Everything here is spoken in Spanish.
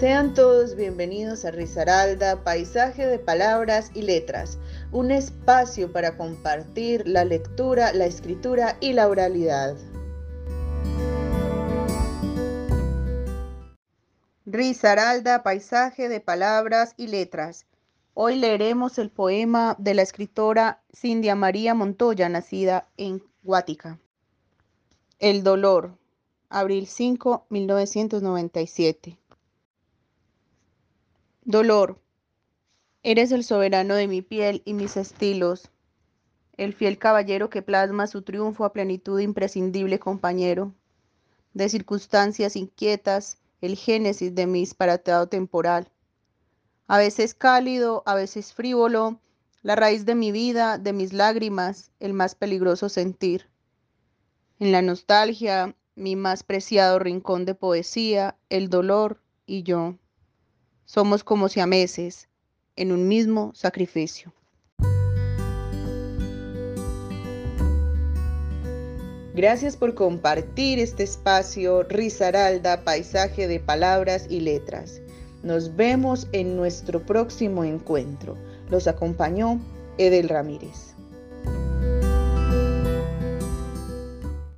Sean todos bienvenidos a Risaralda, Paisaje de Palabras y Letras, un espacio para compartir la lectura, la escritura y la oralidad. Risaralda, Paisaje de Palabras y Letras. Hoy leeremos el poema de la escritora Cindia María Montoya, nacida en Guática. El dolor, abril 5, 1997. Dolor, eres el soberano de mi piel y mis estilos, el fiel caballero que plasma su triunfo a plenitud imprescindible compañero, de circunstancias inquietas, el génesis de mi disparatado temporal, a veces cálido, a veces frívolo, la raíz de mi vida, de mis lágrimas, el más peligroso sentir. En la nostalgia, mi más preciado rincón de poesía, el dolor y yo. Somos como siameses en un mismo sacrificio. Gracias por compartir este espacio Risaralda, paisaje de palabras y letras. Nos vemos en nuestro próximo encuentro. Los acompañó Edel Ramírez.